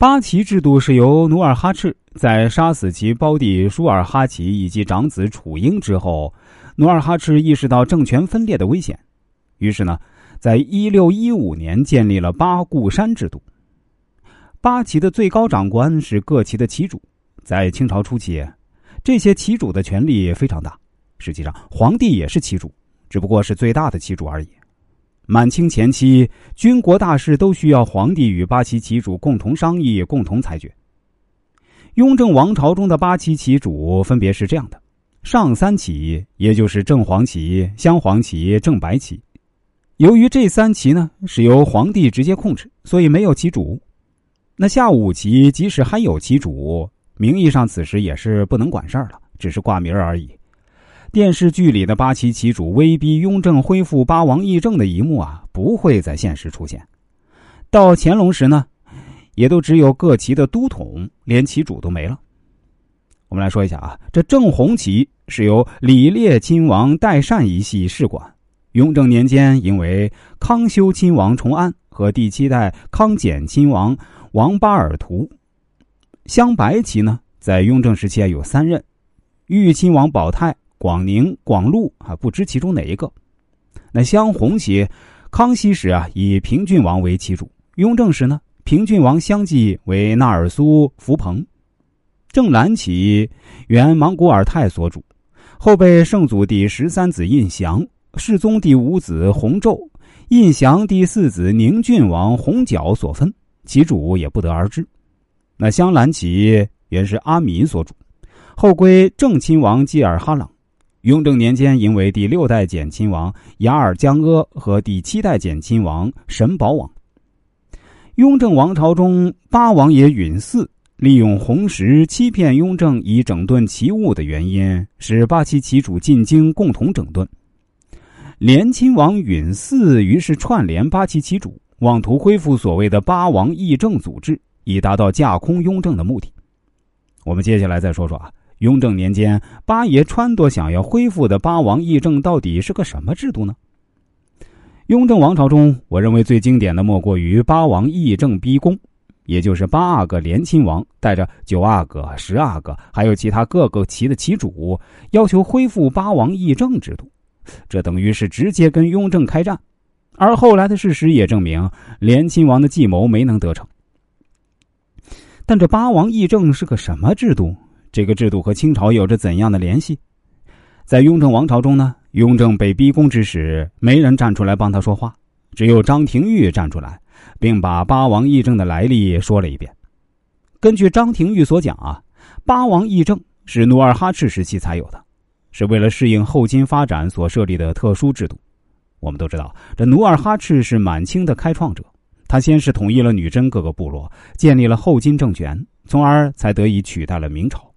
八旗制度是由努尔哈赤在杀死其胞弟舒尔哈齐以及长子楚英之后，努尔哈赤意识到政权分裂的危险，于是呢，在一六一五年建立了八固山制度。八旗的最高长官是各旗的旗主，在清朝初期，这些旗主的权力非常大。实际上，皇帝也是旗主，只不过是最大的旗主而已。满清前期，军国大事都需要皇帝与八旗旗主共同商议、共同裁决。雍正王朝中的八旗旗主分别是这样的：上三旗，也就是正黄旗、镶黄旗、正白旗。由于这三旗呢是由皇帝直接控制，所以没有旗主。那下五旗即使还有旗主，名义上此时也是不能管事儿了，只是挂名而已。电视剧里的八旗旗主威逼雍正恢复八王议政的一幕啊，不会在现实出现。到乾隆时呢，也都只有各旗的都统，连旗主都没了。我们来说一下啊，这正红旗是由李烈亲王代善一系世管，雍正年间因为康修亲王崇安和第七代康简亲王。王巴尔图，镶白旗呢，在雍正时期有三任，裕亲王保泰、广宁、广禄啊，不知其中哪一个。那镶红旗，康熙时啊，以平郡王为旗主；雍正时呢，平郡王相继为纳尔苏、福朋。正蓝旗原蒙古尔泰所主，后被圣祖第十三子胤祥、世宗第五子弘昼、胤祥第四子宁郡王弘皎所分。其主也不得而知。那镶蓝旗原是阿弥所主，后归正亲王济尔哈朗。雍正年间，因为第六代简亲王雅尔江阿和第七代简亲王神保王。雍正王朝中，八王爷允嗣利用红石欺骗雍正以整顿旗务的原因，使八旗旗主进京共同整顿。连亲王允嗣于是串联八旗旗主。妄图恢复所谓的八王议政组织，以达到架空雍正的目的。我们接下来再说说啊，雍正年间八爷撺掇想要恢复的八王议政到底是个什么制度呢？雍正王朝中，我认为最经典的莫过于八王议政逼宫，也就是八阿哥连亲王带着九阿哥、十阿哥，还有其他各个旗的旗主，要求恢复八王议政制度，这等于是直接跟雍正开战。而后来的事实也证明，连亲王的计谋没能得逞。但这八王议政是个什么制度？这个制度和清朝有着怎样的联系？在雍正王朝中呢？雍正被逼宫之时，没人站出来帮他说话，只有张廷玉站出来，并把八王议政的来历说了一遍。根据张廷玉所讲啊，八王议政是努尔哈赤时期才有的，是为了适应后金发展所设立的特殊制度。我们都知道，这努尔哈赤是满清的开创者。他先是统一了女真各个部落，建立了后金政权，从而才得以取代了明朝。